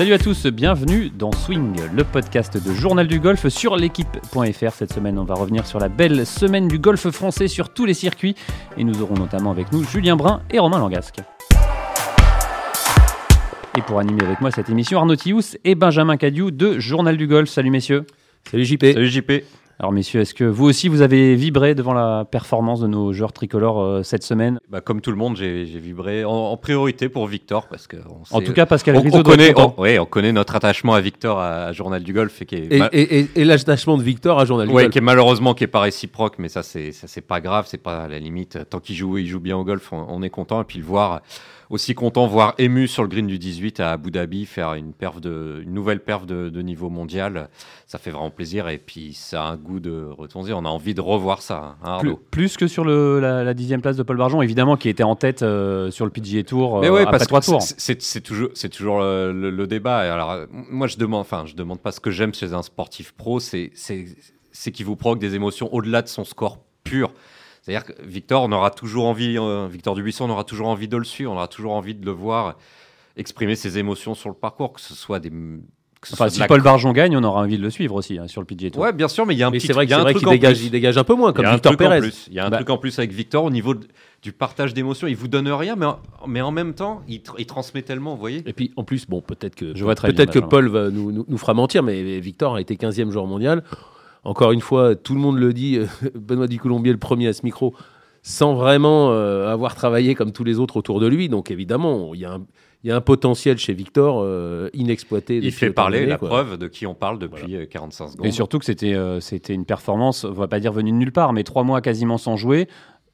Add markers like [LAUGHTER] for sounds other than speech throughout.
Salut à tous, bienvenue dans Swing, le podcast de Journal du Golf sur l'équipe.fr. Cette semaine, on va revenir sur la belle semaine du golf français sur tous les circuits et nous aurons notamment avec nous Julien Brun et Romain Langasque. Et pour animer avec moi cette émission, Arnaud Thious et Benjamin Cadieu de Journal du Golf. Salut messieurs. Salut JP. Salut JP. Alors messieurs, est-ce que vous aussi vous avez vibré devant la performance de nos joueurs tricolores euh, cette semaine? Bah, Comme tout le monde, j'ai vibré en, en, priorité pour Victor parce que on en tout cas Pascal on, on connaît, on, ouais, on connaît notre attachement à Victor à, à Journal du Golf et qui est et, et, et, et l'attachement de Victor à Journal du ouais, Golf. qui est malheureusement qui est pas réciproque, mais ça c'est ça c'est pas grave, c'est pas à la limite. Tant qu'il joue il joue bien au golf, on, on est content. Et puis le voir aussi content, voire ému sur le green du 18 à Abu Dhabi, faire une, perf de, une nouvelle perf de, de niveau mondial. Ça fait vraiment plaisir et puis ça a un goût de retourner. On a envie de revoir ça. Hein, plus, plus, que sur le, la, dixième place de Paul Barjon, évidemment, qui était en tête euh, sur le PGA Tour euh, Mais ouais, après trois tours. C'est toujours, toujours le, le, le, débat. Et alors, moi, je demande, enfin, je demande pas ce que j'aime chez un sportif pro, c'est qu'il vous provoque des émotions au-delà de son score pur. C'est-à-dire que Victor, on aura toujours envie, euh, Victor Dubuisson, on aura toujours envie de le suivre, on aura toujours envie de le voir exprimer ses émotions sur le parcours, que ce soit des. Ce enfin, si Paul Barjon gagne, on aura envie de le suivre aussi hein, sur le PGA Tour. Ouais, bien sûr, mais il y a un mais petit c'est vrai, il y a un vrai truc qu'il en dégage, plus. il dégage un peu moins, comme Victor Pérez. Il y a un Bah. truc en plus avec Victor au niveau de- du partage d'émotions. Il vous donne rien, mais en, mais en même temps, il, tr- il transmet tellement, vous voyez. Et puis en plus, bon, peut-être que Je vois très peut-être que. Paul va nous, nous, nous fera mentir, mais Victor a été 15e joueur mondial. Encore une fois, tout le monde le dit, euh, [LAUGHS] Benoît Ducoulombier le premier à ce micro, sans vraiment euh, avoir travaillé comme tous les autres autour de lui. Donc évidemment, il y a un, il y a un potentiel chez Victor euh, inexploité. Il fait parler la quoi. preuve de qui on parle depuis euh, 45 secondes. Et surtout que c'était euh, c'était une performance, on va pas dire venue de nulle part, mais trois mois quasiment sans jouer.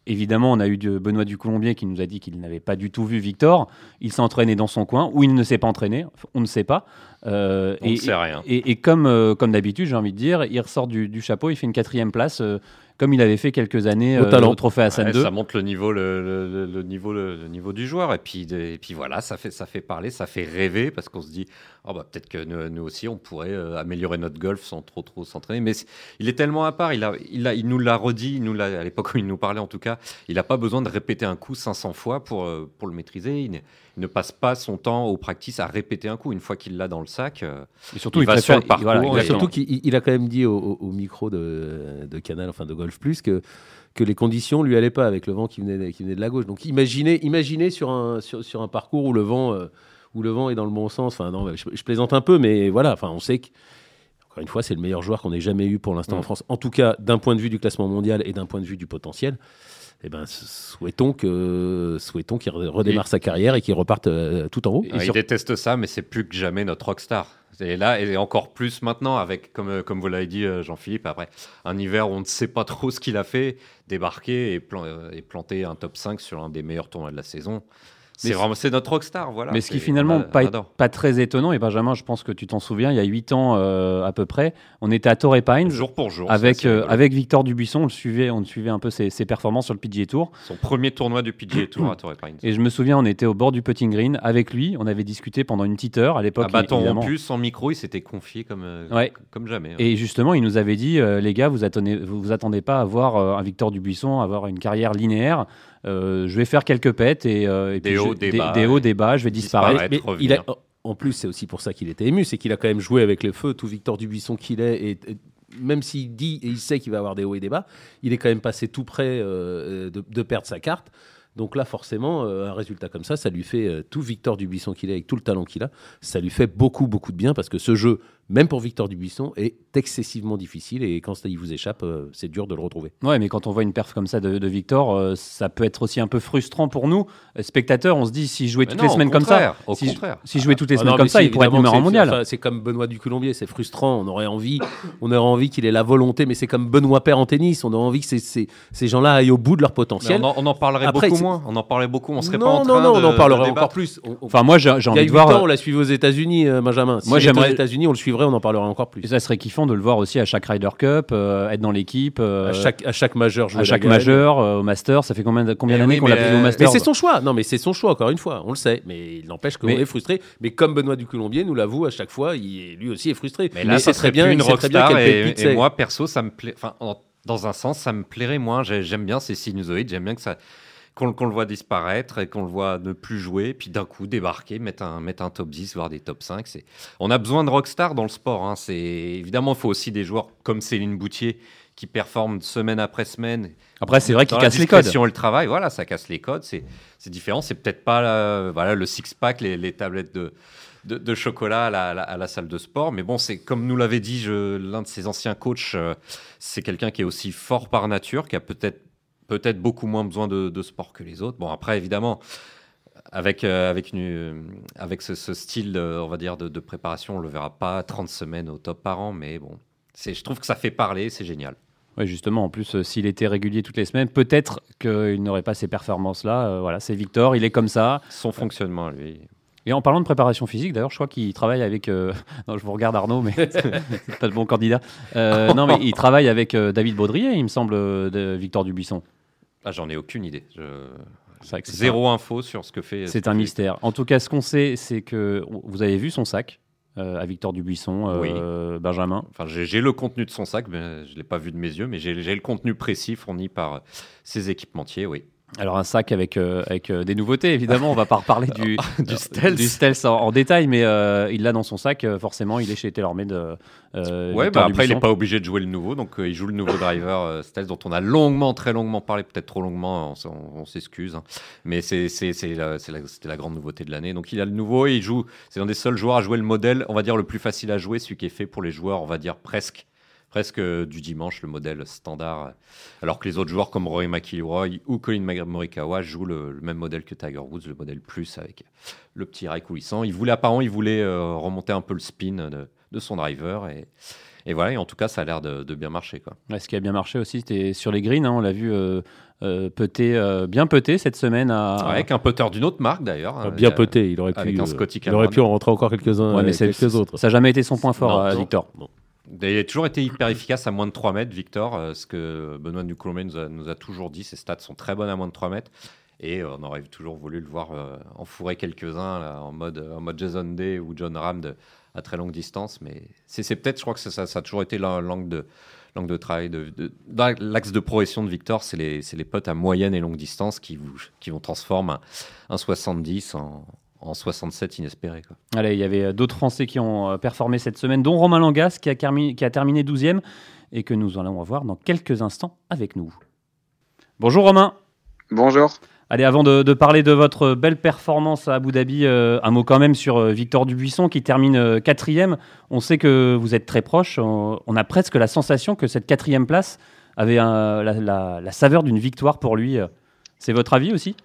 Évidemment, on a eu de Benoît Ducoulombier qui nous a dit qu'il n'avait pas du tout vu Victor. Il s'est entraîné dans son coin, ou il ne s'est pas entraîné, on ne sait pas. Euh, on et, ne sait rien. et, et comme, euh, comme d'habitude, j'ai envie de dire, il ressort du, du chapeau, il fait une quatrième place, euh, comme il avait fait quelques années Au euh, talent. au Trophée Hassan Ouais, 2. ça montre le niveau, le, le- le- le niveau, le, le niveau du joueur. Et puis, de- et puis voilà, ça fait, ça fait parler, ça fait rêver parce qu'on se dit, oh bah, peut-être que nous, nous aussi, on pourrait euh, améliorer notre golf sans trop, trop s'entraîner. Mais il est tellement à part, il, a, il, a, il nous l'a redit, il nous l'a- à l'époque où il nous parlait en tout cas, il n'a pas besoin de répéter un coup 500 fois pour, euh, pour le maîtriser. Il ne, il ne passe pas son temps au practice à répéter un coup. Une fois qu'il l'a dans le sac, euh, Et surtout, il il, va sur le parcours, voilà, et- Ouais, exactement. surtout qu'il il a quand même dit au, micro de, de Canal, enfin de Golf Plus, que, que les conditions lui allaient pas avec le vent qui venait, qui venait de la gauche. Donc imaginez, imaginez sur, un, sur, sur un parcours où le vent, euh, où le vent est dans le bon sens. Enfin non, je, je plaisante un peu, mais voilà. Enfin, on sait que encore une fois, c'est le meilleur joueur qu'on ait jamais eu pour l'instant Mm. en France. En tout cas, d'un point de vue du classement mondial et d'un point de vue du potentiel. Eh ben, souhaitons que souhaitons qu'il redémarre sa carrière et qu'il reparte euh, tout en haut. Sur- Il déteste ça, mais c'est plus que jamais notre rockstar. Et là, et encore plus maintenant, avec, comme, euh, comme vous l'avez dit, euh, Jean-Philippe, après un hiver où on ne sait pas trop ce qu'il a fait, débarquer et, plan- et planter un top 5 sur un des meilleurs tournois de la saison. C'est vraiment c'est notre rockstar, voilà. Mais ce qui finalement pas, pas très étonnant, et Benjamin, je pense que tu t'en souviens, il y a 8 ans euh, à peu près, on était à Torrey Pines jour pour jour. avec, euh, avec Victor Dubuisson, on le suivait, on suivait un peu ses, ses performances sur le PGA Tour. son premier tournoi du PGA Tour à Torrey Pines. Et je me souviens, on était au bord du putting green avec lui, on avait discuté pendant une petite heure à l'époque. À bâton rompu, sans micro, il s'était confié comme, euh, Ouais. comme jamais. hein. Et justement, il nous avait dit, les gars, vous attendez, vous, vous attendez pas à voir un Victor Dubuisson avoir une carrière linéaire. Euh, je vais faire quelques pètes et, euh, et Des puis hauts, je- des des, bas, des hauts, des bas, je vais disparaître. Disparaître. Mais revenir. il a- en plus, c'est aussi pour ça qu'il était ému, c'est qu'il a quand même joué avec le feu, tout Victor Dubuisson qu'il est, et, et même s'il dit et il sait qu'il va avoir des hauts et des bas, il est quand même passé tout près euh, de, de perdre sa carte. Donc là, forcément, euh, un résultat comme ça, ça lui fait euh, tout Victor Dubuisson qu'il est, avec tout le talent qu'il a, ça lui fait beaucoup, beaucoup de bien parce que ce jeu, même pour Victor Dubuisson, est excessivement difficile et quand ça il vous échappe, euh, c'est dur de le retrouver. Ouais, mais quand on voit une perf comme ça de, de Victor, euh, ça peut être aussi un peu frustrant pour nous, euh, spectateurs. On se dit, s'il jouait toutes non, les semaines comme ça, Au si, contraire. jouait toutes les Ah semaines non, comme ça, il pourrait être numéro un c'est- mondial. enfin, C'est comme Benoît Ducoulombier, c'est frustrant. On aurait envie, on aurait envie qu'il ait la volonté, mais c'est comme Benoît Père en tennis. On a envie que ces, ces, ces gens-là aillent au bout de leur potentiel. on, en, on en parlerait Après, beaucoup moins. On en parlerait beaucoup. On serait non, pas en non, train non, de- on en parlerait encore plus. On- on- Enfin, moi, j'ai envie de 8 voir. on l'a suivi aux États-unis, Benjamin. Si Moi, j'aimerais- aux États-Unis, on le on en parlerait encore plus. Et ça serait kiffant de le voir aussi à chaque Ryder Cup, euh, être dans l'équipe, euh, à, chaque, à chaque majeur, jouer à chaque majeur, euh, au Master. Ça fait combien, Eh d'années oui, qu'on l'a pris au Master Mais c'est son choix. Non, mais c'est son choix, encore une fois. On le sait. Mais il n'empêche qu'on Mais- est frustré. Mais comme Benoît Ducoulombier nous l'avoue à chaque fois, il est- lui aussi est frustré. Mais là, serait très bien, une sait très bien rockstar. Et, et c'est. moi, perso, ça me plaît. Enfin, en- dans un sens, ça me plairait moins. J'ai- J'aime bien ces sinusoïdes. J'aime bien que ça qu'on le voit disparaître et qu'on le voit ne plus jouer, puis d'un coup débarquer, mettre un, mettre un top 10, voire des top 5. On a besoin de rockstar dans le sport. Hein. Évidemment, il faut aussi des joueurs comme Céline Boutier qui performent semaine après semaine. Après, c'est vrai qu'il casse les codes. Si on le travaille, voilà, ça casse les codes. C'est différent. C'est peut-être pas voilà, le six-pack, les, tablettes de, de, chocolat à la, salle de sport. Mais bon, c'est comme nous l'avait dit l'un de ses anciens coachs, euh, c'est quelqu'un qui est aussi fort par nature, qui a peut-être peut-être beaucoup moins besoin de, sport que les autres. Bon, après, évidemment, avec, euh, avec, une, euh, avec ce, style, on va dire, de, préparation, on le verra pas 30 semaines au top par an, mais bon, je trouve que ça fait parler, c'est génial. Oui, justement, en plus, s'il était régulier toutes les semaines, peut-être qu'il n'aurait pas ces performances-là. voilà, c'est Victor, il est comme ça. Son fonctionnement, lui. Et en parlant de préparation physique, d'ailleurs, je crois qu'il travaille avec. Euh, [LAUGHS] non, je vous regarde Arnaud, mais [LAUGHS] pas le bon candidat. Euh, [LAUGHS] non, mais il travaille avec euh, David Baudrier, il me semble, de Victor Dubuisson. Ah, j'en ai aucune idée. Zéro info sur ce que fait. C'est un mystère. En tout cas, ce qu'on sait, c'est que vous avez vu son sac. à Victor Dubuisson, oui. Benjamin. Enfin, j'ai le contenu de son sac, mais je ne l'ai pas vu de mes yeux, mais j'ai le contenu précis fourni par ses équipementiers, oui. Alors un sac avec, euh, avec euh, des nouveautés, évidemment, on va pas reparler du, [LAUGHS] du stealth, en, détail, mais euh, il l'a dans son sac, forcément, il est chez TaylorMade. ouais, bah après il n'est pas obligé de jouer le nouveau, donc il joue le nouveau driver stealth dont on a longuement, très longuement parlé, peut-être trop longuement, on, s'excuse, hein. mais c'était la, la, grande nouveauté de l'année. Donc il a le nouveau et il joue, c'est l'un des seuls joueurs à jouer le modèle, on va dire le plus facile à jouer, celui qui est fait pour les joueurs, on va dire presque presque du dimanche, le modèle standard. Alors que les autres joueurs comme Roy McIlroy ou Colin Morikawa jouent le, même modèle que Tiger Woods, le modèle plus avec le petit rail coulissant. Il voulait apparemment, il voulait euh, remonter un peu le spin de, son driver et, et voilà, et en tout cas, ça a l'air de, bien marcher. Quoi. ce qui a bien marché aussi, c'était sur les greens. Hein, on l'a vu euh, euh, euh bien peté cette semaine. À... avec un putter d'une autre marque d'ailleurs. Hein, bien peté, il aurait pu, il aurait pu en rentrer encore quelques-uns. mais quelques autres. Ça n'a jamais été son point fort, Victor. Il a toujours été hyper efficace à moins de 3 mètres, Victor. Euh, ce que Benoît Ducromé nous nous a toujours dit, ses stats sont très bonnes à moins de 3 mètres. Et on aurait toujours voulu le voir euh, enfourrer quelques-uns en, mode, Jason Day ou John Ram à très longue distance. Mais c'est peut-être, je crois que ça, a toujours été l'angle de, de travail. De, L'axe de progression de Victor, c'est les, potes à moyenne et longue distance qui, vont transformer un 70 en, en 67 inespéré. Quoi. Allez, il y avait euh, d'autres Français qui ont euh, performé cette semaine, dont Romain Langas qui a, qui a terminé 12e et que nous allons voir dans quelques instants avec nous. Bonjour Romain. Bonjour. Allez, avant de, parler de votre belle performance à Abu Dhabi, euh, un mot quand même sur Victor Dubuisson qui termine quatrième. On sait que vous êtes très proche. On, a presque la sensation que cette quatrième place avait la, saveur d'une victoire pour lui. C'est votre avis aussi?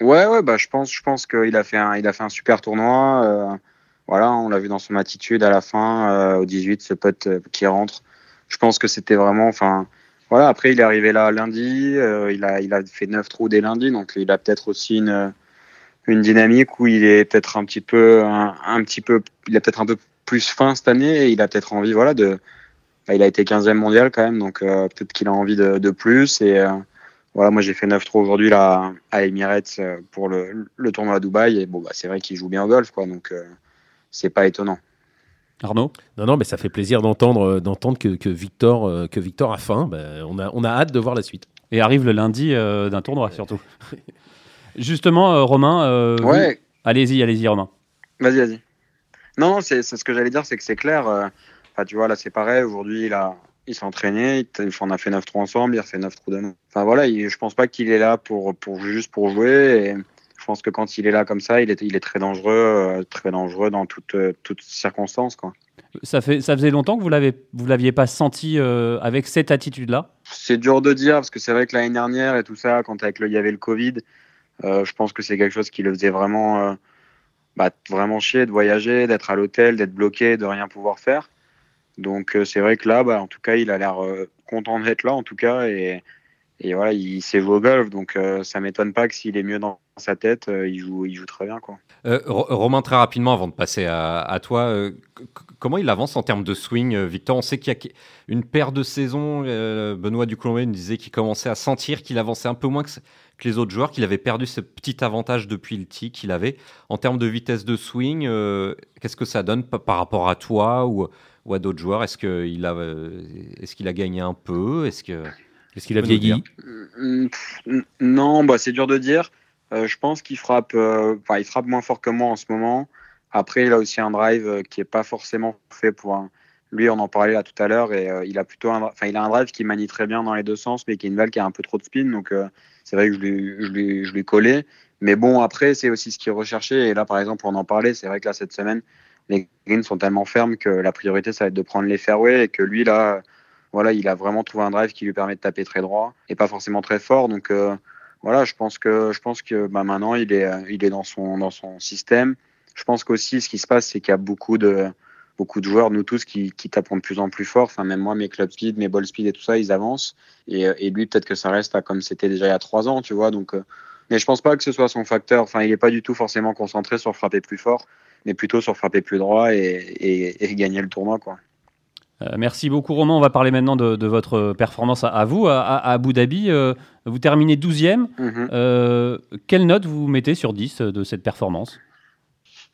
Ouais, ouais, bah, je pense, je pense qu'il a fait un, il a fait un super tournoi. Euh, voilà, on l'a vu dans son attitude à la fin, euh, au 18, ce pote euh, qui rentre. Je pense que c'était vraiment, enfin, voilà. Après, il est arrivé là lundi. il a, il a fait neuf trous dès lundi, donc il a peut-être aussi une, une dynamique où il est peut-être un petit peu, un, petit peu, il a peut-être un peu plus fin cette année et il a peut-être envie, voilà, de. Bah, il a été 15e mondial quand même, donc peut-être qu'il a envie de, de plus et voilà, moi j'ai fait 9 trous aujourd'hui là à Emirates euh, pour le, le, tournoi à Dubaï et bon bah c'est vrai qu'il joue bien au golf quoi donc euh, c'est pas étonnant. Arnaud? Non non mais ça fait plaisir d'entendre euh, d'entendre que, que, Victor que Victor a faim. Ben, on a on a hâte de voir la suite. Et arrive le lundi d'un tournoi surtout. [LAUGHS] Justement Romain. ouais. Allez-y allez-y Romain. Vas-y vas-y. Non c'est ce que j'allais dire c'est que c'est clair. Enfin, tu vois là c'est pareil aujourd'hui il a il s'est entraîné, on a fait 9 trous ensemble, il a fait 9 trous nous. Enfin voilà, je pense pas qu'il est là pour, pour juste pour jouer. Et je pense que quand il est là comme ça, il est, il est très dangereux, euh, très dangereux dans toutes, euh, toutes circonstances. Quoi. Ça, fait, ça faisait longtemps que vous l'avez vous l'aviez pas senti euh, avec cette attitude-là? C'est dur de dire parce que c'est vrai que l'année dernière et tout ça, quand avec le, il y avait le Covid, je pense que c'est quelque chose qui le faisait vraiment, bah, vraiment chier de voyager, d'être à l'hôtel, d'être bloqué, de rien pouvoir faire. Donc euh, c'est vrai que là, bah, en tout cas, il a l'air euh, content d'être là, en tout cas, et, et voilà, il jouer au golf, donc euh, ça m'étonne pas que s'il est mieux dans sa tête, il, joue, il joue très bien. Quoi. Romain, très rapidement, avant de passer à, toi, comment il avance en termes de swing, Victor? On sait qu'il y a une paire de saisons, Benoît Ducolombé nous disait qu'il commençait à sentir qu'il avançait un peu moins que, que, les autres joueurs, qu'il avait perdu ce petit avantage depuis le tee qu'il avait. En termes de vitesse de swing, qu'est-ce que ça donne par rapport à toi ou ou à d'autres joueurs Est-ce qu'il a, euh, est qu'il a gagné un peu Est-ce qu'il est qu'il a vieilli Mm, non, bah, c'est dur de dire. je pense qu'il frappe, il frappe moins fort que moi en ce moment. Après, il a aussi un drive qui est pas forcément fait pour un, lui, on en parlait là tout à l'heure, et euh, il a plutôt un, enfin, il a un drive qui manie très bien dans les deux sens, mais qui est une balle qui a un peu trop de spin. Donc, euh, c'est vrai que je lui, je, lui, je lui collé. Mais bon, après, c'est aussi ce qui est recherché. Et là, par exemple, on en parlait, c'est vrai que là, cette semaine, les greens sont tellement fermes que la priorité, ça va être de prendre les fairways et que lui, là, voilà, il a vraiment trouvé un drive qui lui permet de taper très droit et pas forcément très fort. Donc, euh, voilà, je pense que, je pense que bah, maintenant, il est, il est dans, son, dans son système. Je pense qu'aussi, ce qui se passe, c'est qu'il y a beaucoup de, beaucoup de joueurs, nous tous, qui, qui de plus en plus fort. Enfin, même moi, mes club speed, mes ball speed et tout ça, ils avancent. Et, euh, et lui, peut-être que ça reste comme c'était déjà il y a trois ans, tu vois. Donc, euh, mais je pense pas que ce soit son facteur. Enfin, il est pas du tout forcément concentré sur frapper plus fort, mais plutôt sur frapper plus droit et, et, et gagner le tournoi, quoi. Euh, merci beaucoup Romain. On va parler maintenant de, de votre performance à, à vous, à, à, Abu Dhabi. Euh, vous terminez 12e. Mm -hmm. quelle note vous mettez sur 10 de cette performance?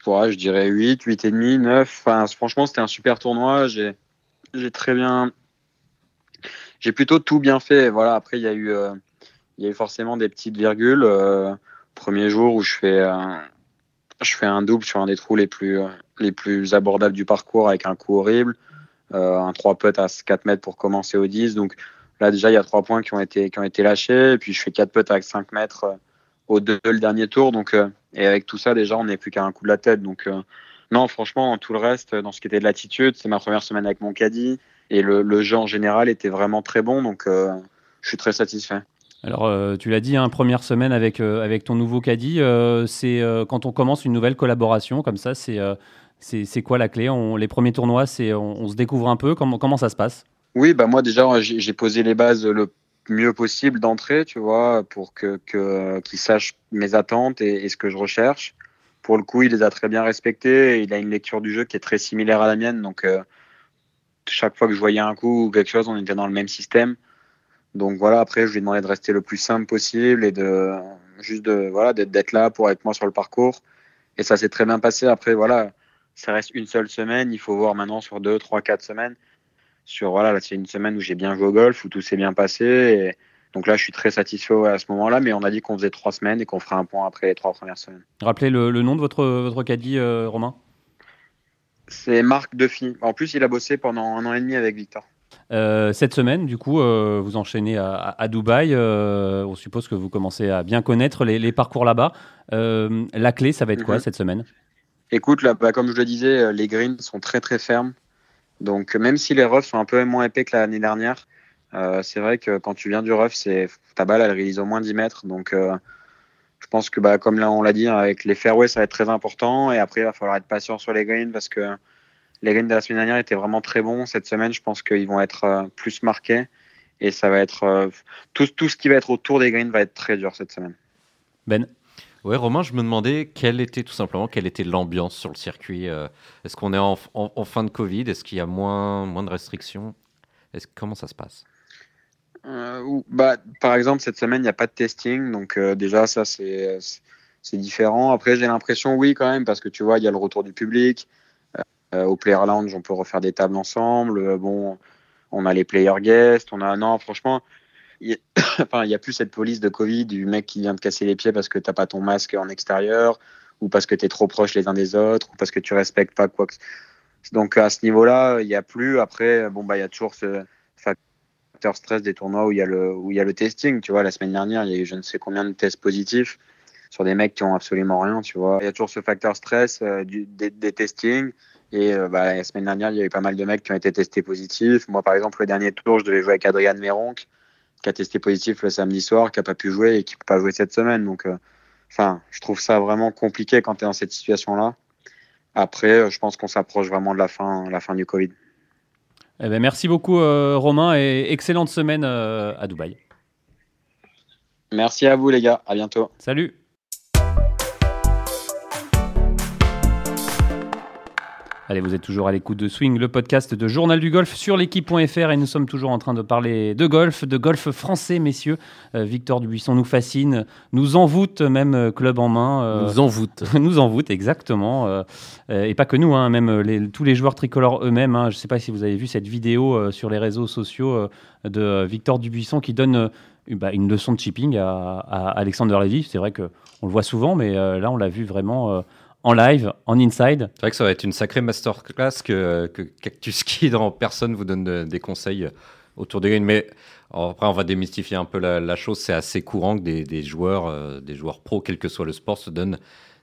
Ouais, je dirais 8, 8,5, 9. Enfin, franchement, c'était un super tournoi. J'ai, très bien. J'ai plutôt tout bien fait. Voilà, après, il y, a eu, euh, il y a eu forcément des petites virgules. Euh, premier jour où je fais, euh, je fais un double sur un des trous les plus, les plus abordables du parcours avec un coup horrible. un 3 putts à 4 mètres pour commencer au 10. Donc là, déjà, il y a 3 points qui ont été, qui ont été lâchés. Puis, je fais 4 putts avec 5 mètres au 2 le dernier tour. Donc, et avec tout ça, déjà, on n'est plus qu'à un coup de la tête. Donc, euh, non, franchement, tout le reste, dans ce qui était de l'attitude, c'est ma première semaine avec mon caddie. Et le, jeu en général était vraiment très bon. Donc, euh, je suis très satisfait. Alors, euh, tu l'as dit, hein, première semaine avec, euh, avec ton nouveau caddie. Euh, c'est quand on commence une nouvelle collaboration comme ça, c'est quoi la clé? On, Les premiers tournois, c'est on, se découvre un peu. Comment, comment ça se passe? Oui, bah moi, déjà, j'ai posé les bases le mieux possible d'entrée, tu vois, pour que qu'il sache mes attentes et, et, ce que je recherche. Pour le coup, il les a très bien respectés. Il a une lecture du jeu qui est très similaire à la mienne, donc chaque fois que je voyais un coup ou quelque chose, on était dans le même système. Donc voilà, après, je lui ai demandé de rester le plus simple possible et de juste de voilà d'être là pour être moi sur le parcours. Et ça s'est très bien passé. Après, voilà, ça reste une seule semaine. Il faut voir maintenant sur deux, trois, quatre semaines sur voilà, là c'est une semaine où j'ai bien joué au golf, où tout s'est bien passé. Et donc là, je suis très satisfait à ce moment-là, mais on a dit qu'on faisait trois semaines et qu'on ferait un point après les trois premières semaines. Rappelez le, le nom de votre, votre caddie, euh, Romain? C'est Marc Duffy. En plus, il a bossé pendant un an et demi avec Victor. Euh, cette semaine, du coup, euh, vous enchaînez à, à Dubaï. Euh, on suppose que vous commencez à bien connaître les, les parcours là-bas. La clé, ça va être quoi mm -hmm. cette semaine? Écoute, là, bah, comme je le disais, les greens sont très très fermes. Donc même si les roughs sont un peu moins épais que l'année dernière, c'est vrai que quand tu viens du rough, ta balle elle réalise au moins 10 mètres. Donc je pense que bah, comme là on l'a dit, avec les fairways ça va être très important. Et après il va falloir être patient sur les greens parce que les greens de la semaine dernière étaient vraiment très bons. Cette semaine, je pense qu'ils vont être euh, plus marqués. Et ça va être euh, tout, tout ce qui va être autour des greens va être très dur cette semaine. Ben Ouais, Romain, je me demandais quelle était tout simplement quelle était l'ambiance sur le circuit. Euh, Est-ce qu'on est en, en, en, fin de Covid? Est-ce qu'il y a moins, moins de restrictions? Est Comment ça se passe? Euh, bah, Par exemple, cette semaine, il n'y a pas de testing. Donc, euh, déjà, ça, c'est différent. Après, j'ai l'impression, oui, quand même, parce que tu vois, il y a le retour du public. Euh, au Player Lounge, on peut refaire des tables ensemble. bon, on a les player guests. On a, non, franchement il [COUGHS] enfin, n'y a plus cette police de Covid du mec qui vient te casser les pieds parce que tu n'as pas ton masque en extérieur, ou parce que tu es trop proche les uns des autres, ou parce que tu respectes pas quoi que Donc à ce niveau-là, il n'y a plus. Après, bon, bah, il y a toujours ce facteur stress des tournois où il y, a le, où y a le testing. Tu vois, la semaine dernière, il y a eu je ne sais combien de tests positifs sur des mecs qui ont absolument rien, tu vois. Il y a toujours ce facteur stress euh, du, des, des testings. Et euh, bah, la semaine dernière, il y a eu pas mal de mecs qui ont été testés positifs. Moi, par exemple, le dernier tour, je devais jouer avec Adrian Méronc qui a testé positif le samedi soir, qui n'a pas pu jouer et qui ne peut pas jouer cette semaine. Donc, euh, enfin, je trouve ça vraiment compliqué quand tu es dans cette situation-là. Après, euh, je pense qu'on s'approche vraiment de la fin, la fin du Covid. Eh ben, merci beaucoup, euh, Romain, et excellente semaine euh, à Dubaï. Merci à vous, les gars. À bientôt. Salut. Allez, vous êtes toujours à l'écoute de Swing, le podcast de Journal du Golf sur l'équipe.fr et nous sommes toujours en train de parler de golf, de golf français, messieurs. Euh, Victor Dubuisson nous fascine, nous envoûte même euh, club en main. Euh, nous envoûte. [LAUGHS] nous envoûte, exactement. et pas que nous, hein, même les, tous les joueurs tricolores eux-mêmes. Hein. je ne sais pas si vous avez vu cette vidéo sur les réseaux sociaux de Victor Dubuisson qui donne bah, une leçon de chipping à, à Alexander Levy. C'est vrai qu'on le voit souvent, mais là, on l'a vu vraiment en live, en inside. C'est vrai que ça va être une sacrée masterclass que, que Cactus Kid dans personne vous donne des conseils autour des greens. Mais après, on va démystifier un peu la, chose. C'est assez courant que des, joueurs, euh, des joueurs pros, quel que soit le sport, se donnent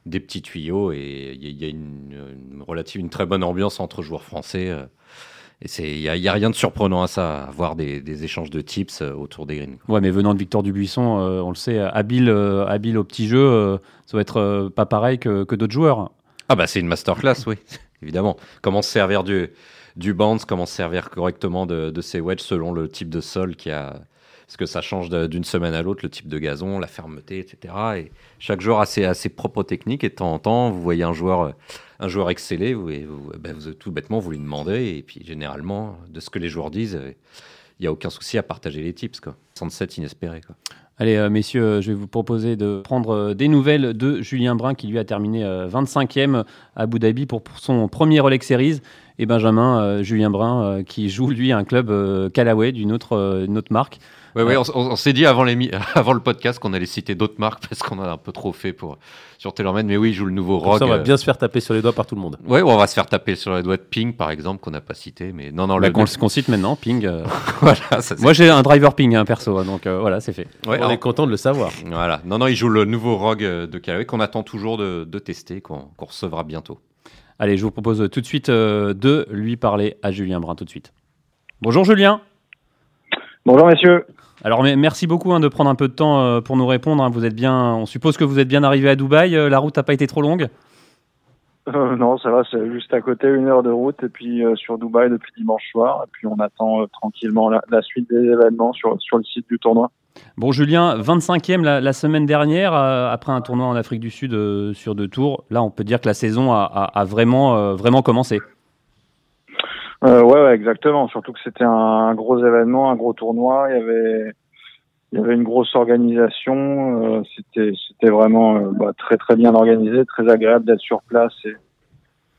des petits tuyaux et il y, a une, relative, une très bonne ambiance entre joueurs français. Euh, il n'y a, rien de surprenant à ça, avoir des, des échanges de tips euh, autour des greens. Ouais, mais venant de Victor Dubuisson, euh, on le sait, habile, euh, habile au petit jeu, ça va être pas pareil que, que d'autres joueurs. Ah bah c'est une masterclass, oui, [LAUGHS] évidemment. Comment se servir du, du bounce, comment se servir correctement de, de ses wedges selon le type de sol qui a, parce que ça change d'une semaine à l'autre, le type de gazon, la fermeté, etc. Et chaque joueur a ses, propres techniques, et de temps en temps, vous voyez un joueur, un joueur exceller, vous, vous, ben tout bêtement, vous lui demandez, et puis généralement, de ce que les joueurs disent, il n'y a aucun souci à partager les tips. Quoi. 107 inespéré. Quoi. Allez, euh, messieurs, je vais vous proposer de prendre euh, des nouvelles de Julien Brun, qui lui a terminé 25e euh, à Abu Dhabi pour, pour son premier Rolex Series et Benjamin Julien Brun qui joue lui un club Callaway d'une autre marque. Oui, ouais, on, s'est dit avant, [LAUGHS] avant, le podcast qu'on allait citer d'autres marques parce qu'on a un peu trop fait pour, sur TaylorMade. Mais oui, il joue le nouveau Rogue. Ça, on va bien se faire taper sur les doigts par tout le monde. Oui, on va se faire taper sur les doigts de Ping, par exemple, qu'on n'a pas cité. Mais non, non, bah, qu'on cite maintenant, Ping. Euh. [LAUGHS] voilà, Moi, j'ai un driver Ping, hein, perso. Hein, donc euh, voilà, c'est fait. on est content de le savoir. Voilà. Non, non, il joue le nouveau Rogue euh, de Callaway qu'on attend toujours de, de tester, qu'on recevra bientôt. Allez, je vous propose tout de suite de lui parler à Julien Brun, tout de suite. Bonjour Julien. Bonjour messieurs. Alors merci beaucoup hein, de prendre un peu de temps euh, pour nous répondre. Hein. Vous êtes bien, on suppose que vous êtes bien arrivé à Dubaï. Euh, la route n'a pas été trop longue? Euh, Non, ça va, c'est juste à côté, une heure de route, et puis sur Dubaï depuis dimanche soir. Et puis on attend tranquillement la, suite des événements sur, sur le site du tournoi. Bon, Julien, 25e la, semaine dernière, après un tournoi en Afrique du Sud sur deux tours. Là, on peut dire que la saison a, vraiment, vraiment commencé. Euh, ouais, ouais, exactement. Surtout que c'était un, gros événement, un gros tournoi. Il y avait, il y avait une grosse organisation. Euh, c'était, c'était vraiment euh, bah, très très bien organisé, très agréable d'être sur place et,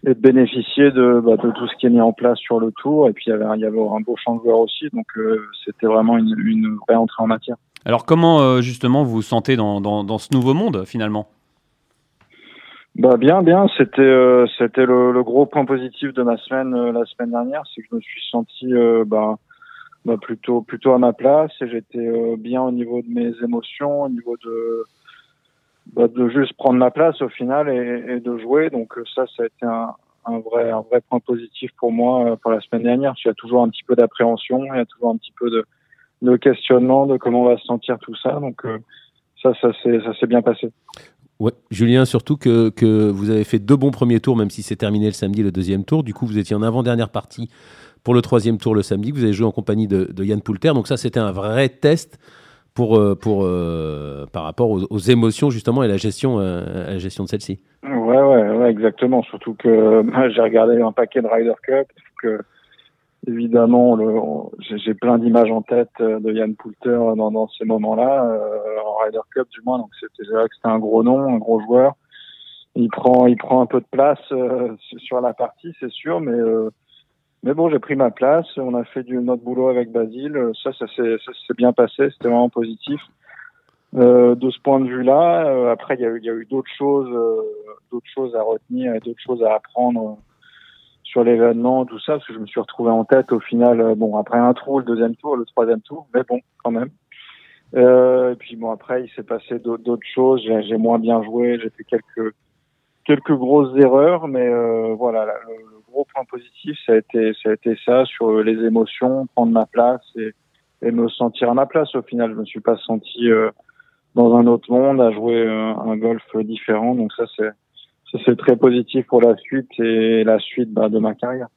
et de bénéficier de, bah, de tout ce qui est mis en place sur le tour. Et puis il y avait, il y avait un beau champ de joueurs aussi, donc euh, c'était vraiment une, une vraie entrée en matière. Alors comment justement vous vous sentez dans, dans, dans ce nouveau monde finalement? Bah bien, bien. C'était euh, c'était le, gros point positif de ma semaine euh, la semaine dernière, c'est que je me suis senti euh, bah, bah, plutôt plutôt à ma place et j'étais bien au niveau de mes émotions, au niveau de bah, de juste prendre ma place au final et, de jouer. Donc ça, ça a été un, vrai un vrai point positif pour moi pour la semaine dernière. Il y a toujours un petit peu d'appréhension, il y a toujours un petit peu de de questionnement de comment on va se sentir tout ça. Donc ça, ça s'est bien passé. Ouais, Julien, surtout que, vous avez fait deux bons premiers tours, même si c'est terminé le samedi, le deuxième tour. Du coup, vous étiez en avant-dernière partie pour le troisième tour le samedi. Vous avez joué en compagnie de, Yann Poulter. Donc ça, c'était un vrai test pour, euh, euh, par rapport aux, émotions, justement, et la gestion, euh, la gestion de celle-ci. Ouais, ouais, exactement. Surtout que [LAUGHS] j'ai regardé un paquet de Ryder Cup. Évidemment, j'ai plein d'images en tête euh, de Yann Poulter dans, dans ces moments-là, euh, en Ryder Cup du moins. Donc c'était vrai que c'était un gros nom, un gros joueur. Il prend, il prend un peu de place euh, sur la partie, c'est sûr, mais mais bon, j'ai pris ma place. On a fait du notre boulot avec Basile. Ça, ça s'est bien passé. C'était vraiment positif. Euh, de ce point de vue-là, après, il y a eu, eu d'autres choses, d'autres choses à retenir et d'autres choses à apprendre sur l'événement, tout ça, parce que je me suis retrouvé en tête au final, euh, bon, après un trou, le deuxième tour, le troisième tour, mais bon, quand même. Euh, et puis bon, après, il s'est passé d'autres choses, j'ai moins bien joué, j'ai fait quelques quelques grosses erreurs, mais euh, voilà, le, gros point positif, ça a été ça a été ça sur les émotions, prendre ma place et, et me sentir à ma place. Au final, je me suis pas senti euh, dans un autre monde à jouer un golf différent, donc ça c'est c'est très positif pour la suite et la suite bah, de ma carrière.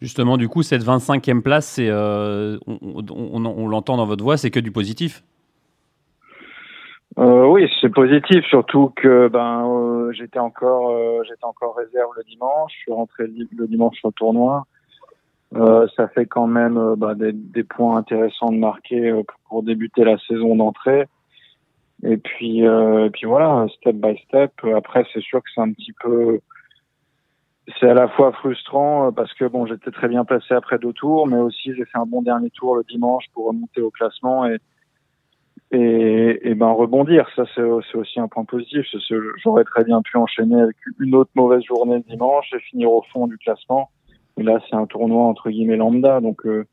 Justement, du coup, cette 25e place, c'est, euh, on, l'entend dans votre voix, c'est que du positif? Euh, oui, c'est positif, surtout que ben euh, j'étais encore j'étais encore réserve le dimanche. Je suis rentré le, dimanche au tournoi. Ça fait quand même bah, des, des, points intéressants de marquer pour débuter la saison d'entrée. Et puis et puis voilà, step by step. Après, c'est sûr que c'est un petit peu c'est à la fois frustrant parce que bon, j'étais très bien placé après deux tours, mais aussi j'ai fait un bon dernier tour le dimanche pour remonter au classement et et, et ben rebondir. Ça, c'est aussi un point positif. J'aurais très bien pu enchaîner avec une autre mauvaise journée le dimanche et finir au fond du classement. Et là, c'est un tournoi entre guillemets lambda, donc euh,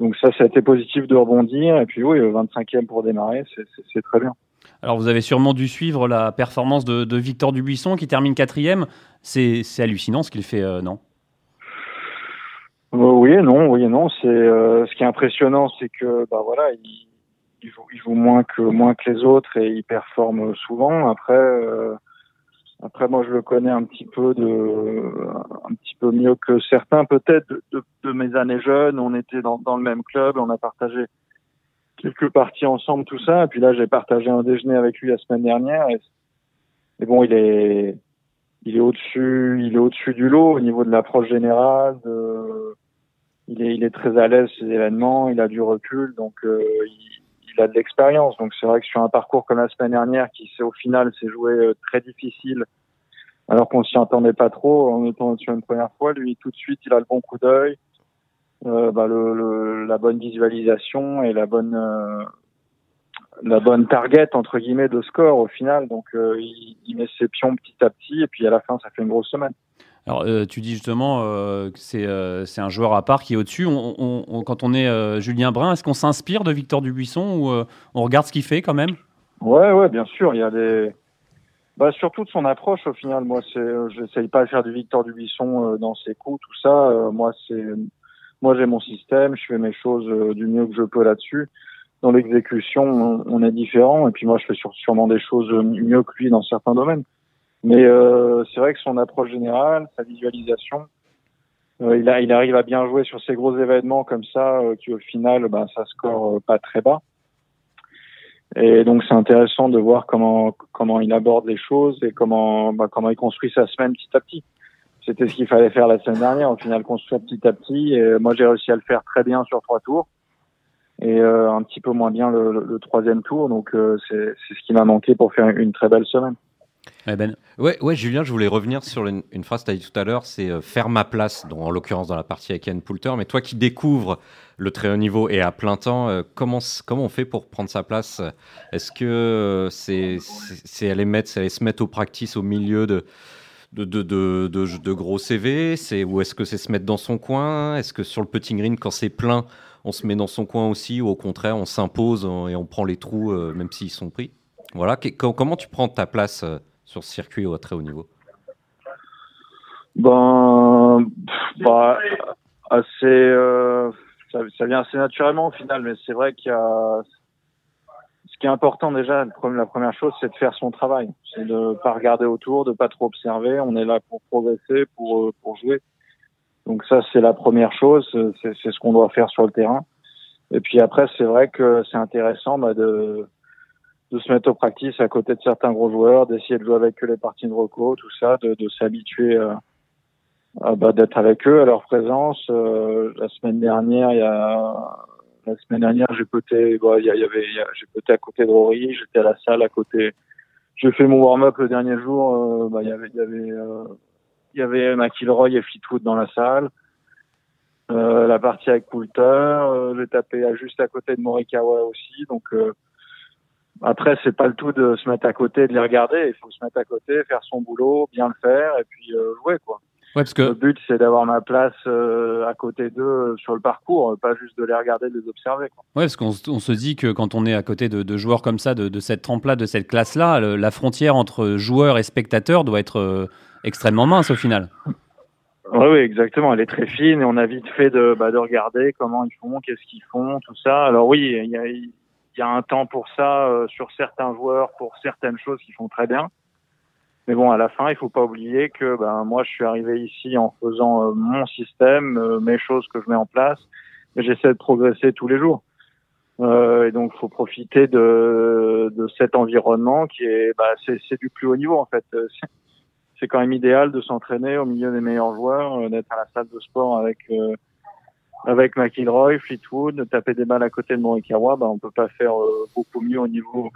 donc ça, ça a été positif de rebondir. Et puis oui, 25e pour démarrer, c'est très bien. Alors vous avez sûrement dû suivre la performance de, de Victor Dubuisson qui termine quatrième. C'est hallucinant ce qu'il fait, euh, non? Euh, Oui et non, oui et non. C'est euh, ce qui est impressionnant, c'est que bah voilà, il, il joue, il joue moins que moins que les autres et il performe souvent. Après, après moi je le connais un petit peu de, un petit peu mieux que certains peut-être de, de, mes années jeunes. On était dans, dans le même club, on a partagé quelques parties ensemble, tout ça. Et puis là j'ai partagé un déjeuner avec lui la semaine dernière. Et, et bon, il est, il est au-dessus, il est au-dessus du lot au niveau de l'approche générale. De, il est, il est très à l'aise ces événements, il a du recul, donc euh, il, il a de l'expérience. Donc c'est vrai que sur un parcours comme la semaine dernière, qui au final s'est joué euh, très difficile, alors qu'on s'y entendait pas trop en étant sur une première fois, lui tout de suite il a le bon coup d'œil, euh, bah, le, le, la bonne visualisation et la bonne euh, la bonne target entre guillemets de score au final. Donc il met ses pions petit à petit et puis à la fin ça fait une grosse semaine. Alors, euh, tu dis justement euh, que c'est euh, un joueur à part qui est au-dessus. Quand on est Julien Brun, est-ce qu'on s'inspire de Victor Dubuisson ou on regarde ce qu'il fait quand même? Ouais, ouais, bien sûr. Il y a des. Bah, surtout de son approche au final. Moi, c'est, j'essaye pas de faire du Victor Dubuisson dans ses coups, tout ça. moi, c'est, moi, j'ai mon système. Je fais mes choses du mieux que je peux là-dessus. Dans l'exécution, on, on, est différent. Et puis moi, je fais sûrement des choses mieux que lui dans certains domaines. Mais euh, c'est vrai que son approche générale, sa visualisation, euh, il, a, il arrive à bien jouer sur ces gros événements comme ça, euh, qui au final, ben, ça score pas très bas. Et donc c'est intéressant de voir comment comment il aborde les choses et comment bah, comment il construit sa semaine petit à petit. C'était ce qu'il fallait faire la semaine dernière, au final construire petit à petit. Et moi j'ai réussi à le faire très bien sur trois tours et euh, un petit peu moins bien le, le, troisième tour. Donc euh, c'est ce qui m'a manqué pour faire une très belle semaine. Ouais, ben. ouais, Julien, je voulais revenir sur une, phrase que tu as dit tout à l'heure, c'est euh, faire ma place, donc, en l'occurrence dans la partie avec Yann Poulter. Mais toi qui découvres le très haut niveau et à plein temps, euh, comment, comment on fait pour prendre sa place? Est-ce que euh, c'est aller, aller se mettre au practice au milieu de, de, gros CV Ou est-ce que c'est se mettre dans son coin? Est-ce que sur le putting green, quand c'est plein, on se met dans son coin aussi? Ou au contraire, on s'impose et on prend les trous euh, même s'ils sont pris? Voilà, comment tu prends ta place sur ce circuit au très haut niveau? Ben, bah, assez, euh, ça, vient assez naturellement au final, mais c'est vrai qu'il y a. Ce qui est important déjà, la première chose, c'est de faire son travail. C'est de pas regarder autour, de pas trop observer. On est là pour progresser, pour, pour jouer. Donc ça, c'est la première chose. C'est ce qu'on doit faire sur le terrain. Et puis après, c'est vrai que c'est intéressant bah, de de se mettre au practice à côté de certains gros joueurs, d'essayer de jouer avec eux les parties de reco, tout ça, de, s'habituer à bah, d'être avec eux, à leur présence. Euh, la semaine dernière, il y a la semaine dernière, j'ai poté, y, avait, j'ai poté à côté de Rory, j'étais à la salle à côté. J'ai fait mon warm-up le dernier jour. Euh, bah, il y avait, il y avait, euh, y McIlroy et Fleetwood dans la salle. Euh, la partie avec Poulter, euh, j'ai tapé juste à côté de Morikawa aussi, donc euh, après, c'est pas le tout de se mettre à côté, de les regarder. Il faut se mettre à côté, faire son boulot, bien le faire et puis euh, jouer quoi. Ouais, parce que... Le but, c'est d'avoir ma place euh, à côté d'eux euh, sur le parcours, pas juste de les regarder, de les observer. Quoi. Ouais, parce qu'on on se dit que quand on est à côté de, de joueurs comme ça, de, de cette trempe-là, de cette classe-là, la frontière entre joueurs et spectateurs doit être euh, extrêmement mince au final. Oui, oui, exactement. Elle est très fine et on a vite fait de, bah, de regarder comment ils font, qu'est-ce qu'ils font, tout ça. Alors oui, il y a, il y a un temps pour ça euh, sur certains joueurs, pour certaines choses qui font très bien. Mais bon, à la fin, il faut pas oublier que ben moi, je suis arrivé ici en faisant euh, mon système, euh, mes choses que je mets en place, et j'essaie de progresser tous les jours. Euh, et donc, faut profiter de, de cet environnement qui est, bah, c'est, c'est du plus haut niveau en fait. Euh, c'est, quand même idéal de s'entraîner au milieu des meilleurs joueurs, euh, d'être à la salle de sport avec avec McIlroy, Fleetwood, taper des balles à côté de Morikawa. Bah, on peut pas faire euh, beaucoup mieux au niveau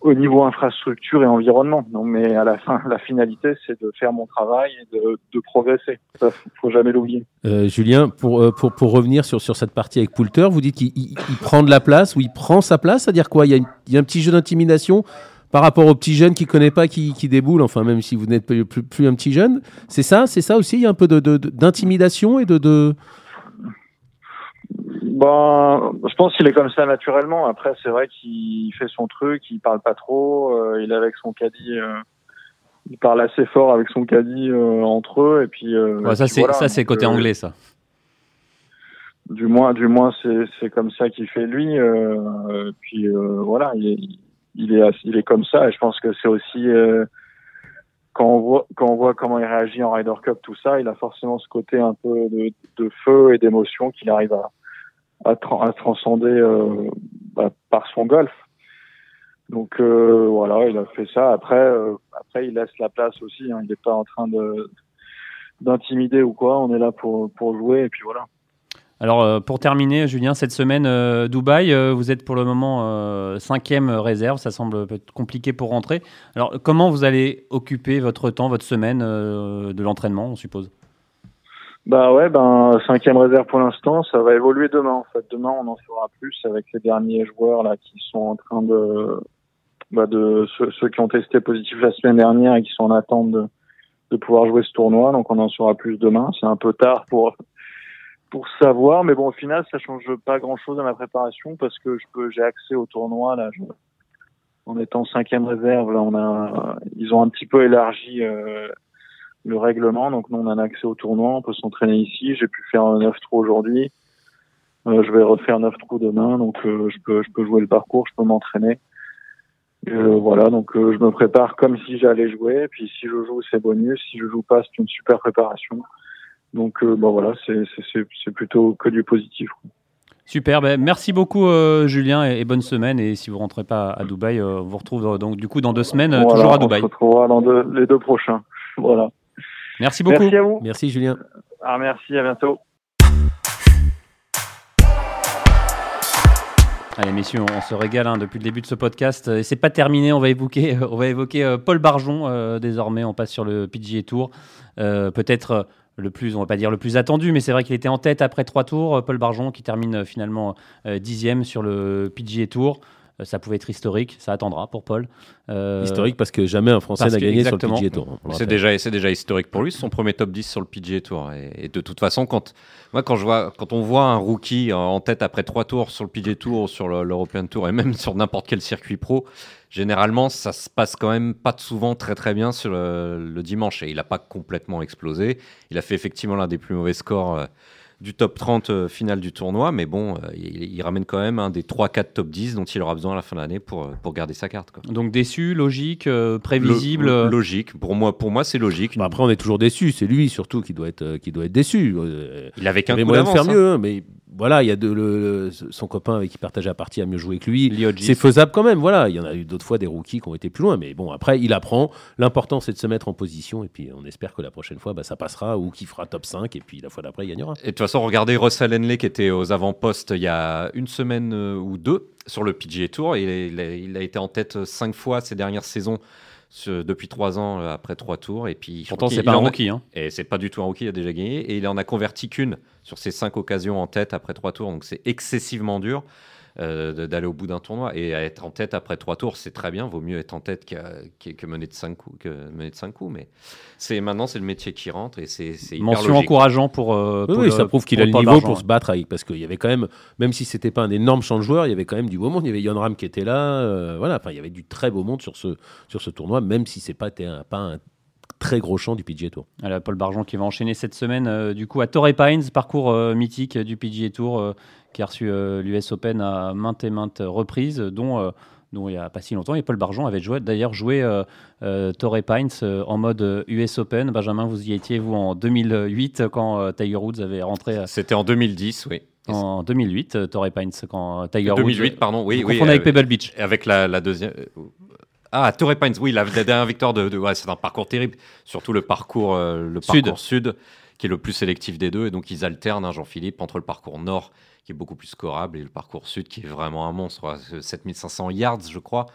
au niveau infrastructure et environnement. Non, mais à la fin, la finalité, c'est de faire mon travail et de, de progresser. Ça, faut jamais l'oublier. Euh, Julien, pour, euh, pour, pour revenir sur, sur cette partie avec Poulter, vous dites qu'il il- il prend de la place ou il prend sa place, c'est-à-dire quoi? Il y, a il y a un petit jeu d'intimidation par rapport au petit jeune qui connaît pas, qui, qui déboule, enfin même si vous n'êtes plus, plus, un petit jeune. C'est ça, c'est ça aussi, il y a un peu de- de- d'intimidation et de... de... Bon, je pense qu'il est comme ça naturellement. Après, c'est vrai qu'il fait son truc, il parle pas trop, euh, il est avec son caddie, euh, il parle assez fort avec son caddie euh, entre eux, et puis. Ouais, ça, c'est voilà. ça, c'est côté anglais, ça. Du moins, du moins, c'est c'est comme ça qu'il fait lui. Et puis voilà, il est, il est, ass- il est comme ça. Et je pense que c'est aussi quand on voit quand on voit comment il réagit en Ryder Cup, tout ça, il a forcément ce côté un peu de, de feu et d'émotion qu'il arrive à à, tran- à transcender euh, bah, par son golf. Donc euh, voilà, il a fait ça. Après, euh, après, il laisse la place aussi. Hein. Il n'est pas en train de d'intimider ou quoi. On est là pour pour jouer et puis voilà. Alors, pour terminer, Julien, cette semaine, Dubaï, vous êtes pour le moment cinquième réserve. Ça semble peut-être compliqué pour rentrer. Alors, comment vous allez occuper votre temps, votre semaine de l'entraînement, on suppose? Bah ouais, ben cinquième réserve pour l'instant, ça va évoluer demain. En fait, demain on en saura plus avec les derniers joueurs là qui sont en train de, bah, de ceux, qui ont testé positif la semaine dernière et qui sont en attente de, de pouvoir jouer ce tournoi. Donc on en saura plus demain. C'est un peu tard pour pour savoir, mais bon au final ça change pas grand chose à ma préparation parce que je peux j'ai accès au tournoi là. en étant cinquième réserve, là on a ils ont un petit peu élargi. euh, le règlement. Donc, nous, on a un accès au tournoi. On peut s'entraîner ici. J'ai pu faire un 9 trous aujourd'hui. Euh, je vais refaire 9 trous demain. Donc, euh, je peux, je peux jouer le parcours. Je peux m'entraîner. Euh, voilà. Donc, je me prépare comme si j'allais jouer. Et puis, si je joue, c'est bonus. Si je joue pas, c'est une super préparation. Donc, bon, voilà. C'est, plutôt que du positif. Super, ben, merci beaucoup Julien et, et bonne semaine. Et si vous rentrez pas à Dubaï, on vous retrouve donc du coup dans deux semaines, Voilà, toujours à On Dubaï. se retrouvera dans deux- les deux prochains. Voilà. Merci beaucoup. Merci à vous. Merci Julien. Ah, merci. À bientôt. Allez messieurs, on se régale hein, depuis le début de ce podcast et c'est pas terminé. On va évoquer, [LAUGHS] on va évoquer euh, Paul Barjon euh, désormais. On passe sur le PGA Tour, Euh, peut-être le plus, on va pas dire le plus attendu, mais c'est vrai qu'il était en tête après trois tours. Paul Barjon qui termine finalement euh, dixième sur le PGA Tour. Euh, Ça pouvait être historique, ça attendra pour Paul. Euh, Historique parce que jamais un Français n'a gagné exactement. sur le PGA Tour. C'est déjà, historique pour lui, son premier top 10 sur le PGA Tour. Et, et de toute façon, quand, moi, quand, je vois, quand on voit un rookie en- tête après trois tours sur le PGA Tour, sur le- l'European Tour et même [LAUGHS] sur n'importe quel circuit pro, généralement, ça se passe quand même pas souvent très très bien sur le, le dimanche. Et il n'a pas complètement explosé. Il a fait effectivement l'un des plus mauvais scores euh, du top 30 euh, final du tournoi, mais bon, euh, il, il ramène quand même un des 3-4 top 10 dont il aura besoin à la fin de l'année pour, euh, pour garder sa carte. Quoi. Donc déçu, logique, euh, prévisible. Lo- logique. Pour moi, pour moi c'est logique. Bah, après, on est toujours déçu. C'est lui surtout qui doit être, qui doit être déçu. Il avait qu'un coup moyen de d'avance. faire hein. mieux, hein, mais voilà, il y a de, le, son copain avec qui il partageait la partie a mieux joué que lui. C'est faisable quand même, voilà. Il y en a eu d'autres fois des rookies qui ont été plus loin, mais bon, après, il apprend. L'important, c'est de se mettre en position, et puis on espère que la prochaine fois, bah, ça passera ou qu'il fera top 5, et puis la fois d'après, il gagnera. Et de toute façon, regardez Russell Henley qui était aux avant-postes il y a une semaine euh, ou deux sur le PGA Tour. Il a, il a- il a été en tête cinq fois ces dernières saisons ce- depuis trois ans euh, après trois tours. Et puis, Pourtant, c'est pas un a- rookie. Hein. Et c'est pas du tout un rookie, il a déjà gagné. Et il en a converti qu'une sur ces cinq occasions en tête après trois tours. Donc c'est excessivement dur euh, d'aller au bout d'un tournoi. Et à être en tête après trois tours, c'est très bien. Vaut mieux être en tête que, que mener de cinq coups. Que mener de cinq coups. Mais c'est maintenant, c'est le métier qui rentre et c'est Mention logique. encourageant pour. euh, Oui, pour oui, le- ça prouve qu'il a le niveau pour se battre avec, parce qu'il y avait quand même, même si c'était pas un énorme champ de joueurs, il y avait quand même du beau monde. Il y avait Yon Ram qui était là, euh, voilà, enfin, il y avait du très beau monde sur ce, sur ce tournoi, même si c'est pas, pas un très gros champ du PGA Tour. Voilà, Paul Barjon qui va enchaîner cette semaine euh, du coup à Torrey Pines, parcours euh, mythique du PGA Tour euh, qui a reçu euh, l'US Open à maintes et maintes reprises, dont, euh, dont il n'y a pas si longtemps. Et Paul Barjon avait joué- d'ailleurs joué euh, euh, Torrey Pines euh, en mode US Open. Benjamin, vous y étiez vous en 2008 quand euh, Tiger Woods avait rentré. C'était en 2010, oui. En 2008, euh, Torrey Pines, quand Tiger 2008, Woods. pardon, oui, oui. avec Pebble Beach. Avec la, la deuxième. Ah, Torrey Pines, oui, la, la dernière victoire de. de- ouais, c'est un parcours terrible. Surtout le parcours, euh, le Sud. parcours sud, qui est le plus sélectif des deux. Et donc, ils alternent, hein, Jean-Philippe, entre le parcours nord, qui est beaucoup plus scorable, et le parcours sud, qui est vraiment un monstre. ouais, 7500 yards, je crois.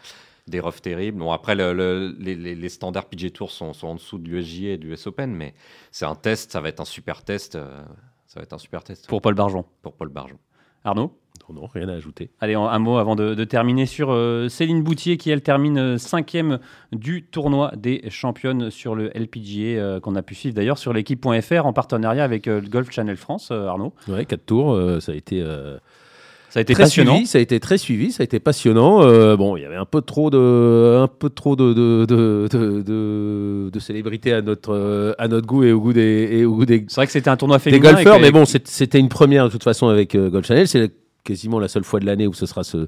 Des roughs terribles. Bon, après, le- le- les, les- les standards PG Tour sont, sont en dessous de l'USJ et du US Open, mais c'est un test, ça va être un super test. euh, ça va être un super test Pour Paul Barjon. pour Paul Barjon. Arnaud? Non, non, rien à ajouter. Allez, un mot avant de, de terminer sur euh, Céline Boutier qui, elle, termine euh, cinquième du tournoi des championnes sur le LPGA euh, qu'on a pu suivre d'ailleurs sur l'équipe.fr en partenariat avec euh, le Golf Channel France, Arnaud. Ouais, quatre tours, ça a été Ça a été très passionnant. suivi, ça a été très suivi, ça a été passionnant. Euh, bon, il y avait un peu trop de, un peu trop de, de, de, de, de- de célébrité à notre, à notre goût et au goût des, et au goût des, C'est vrai que c'était un tournoi des golfeurs, avec- mais bon, c'était une première de toute façon avec euh, Golf Channel. C'est quasiment la seule fois de l'année où ce sera ce,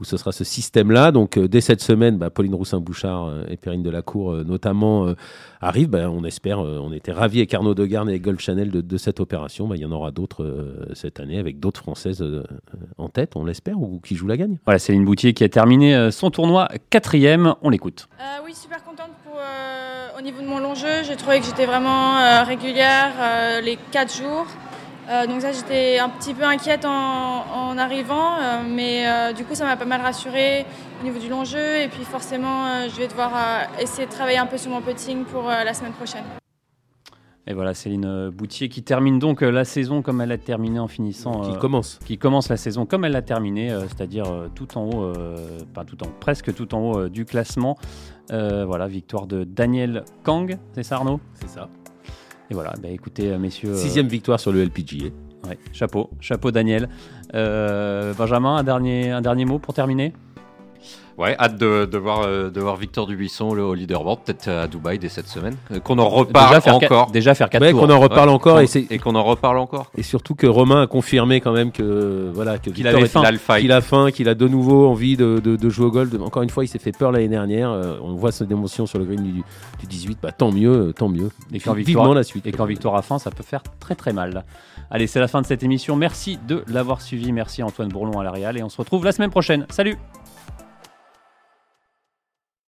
où ce sera ce système-là. Donc, euh, dès cette semaine, bah, Pauline Roussin-Bouchard euh, et Perrine Delacour, euh, notamment, euh, arrivent. Bah, on espère, euh, on était ravis avec Arnaud Degarne et Golf Channel de, de cette opération. Bah, il y en aura d'autres euh, cette année avec d'autres Françaises euh, en tête, on l'espère, ou qui jouent la gagne. Voilà, Céline Boutier qui a terminé euh, son tournoi quatrième. On l'écoute. Euh, oui, super contente pour, euh, au niveau de mon long jeu. J'ai trouvé que j'étais vraiment euh, régulière euh, les 4 jours. Euh, donc ça, j'étais un petit peu inquiète en, en arrivant, euh, mais euh, du coup, ça m'a pas mal rassurée au niveau du long jeu. Et puis forcément, euh, je vais devoir euh, essayer de travailler un peu sur mon putting pour euh, la semaine prochaine. Et voilà, Céline Boutier qui termine donc la saison comme elle a terminé en finissant. qui euh, commence. qui commence la saison comme elle l'a terminée, euh, c'est-à-dire euh, tout en haut, euh, pas tout en presque tout en haut euh, du classement. Euh, voilà, victoire de Daniel Kang, c'est ça Arnaud? C'est ça. Et voilà, bah, écoutez euh, messieurs, euh, Sixième victoire sur le LPGA. ouais, chapeau, chapeau Daniel. Euh, Benjamin, un dernier, un dernier mot pour terminer? Ouais, hâte de, de voir, euh, de voir Victor Dubuisson le, au leaderboard, peut-être à Dubaï dès cette semaine. Euh, qu'on en reparle déjà faire, encore. quatre, déjà faire 4 Ouais, tours. qu'on en reparle encore et, c'est- Et qu'on en reparle encore. et surtout que Romain a confirmé quand même que voilà que Qu'il Victor avait est- fight. qu'il a faim, qu'il a de nouveau envie de, de- de jouer au golf. Encore une fois, il s'est fait peur l'année dernière. Euh, on voit cette émotion sur le green du, du 18. Bah, tant mieux, tant mieux. Et quand Vivement Victoire, la suite. et quand Victoire a faim, ça peut faire très très mal. Allez, c'est la fin de cette émission. Merci de l'avoir suivi. Merci Antoine Bourlon à la Réal et on se retrouve la semaine prochaine. Salut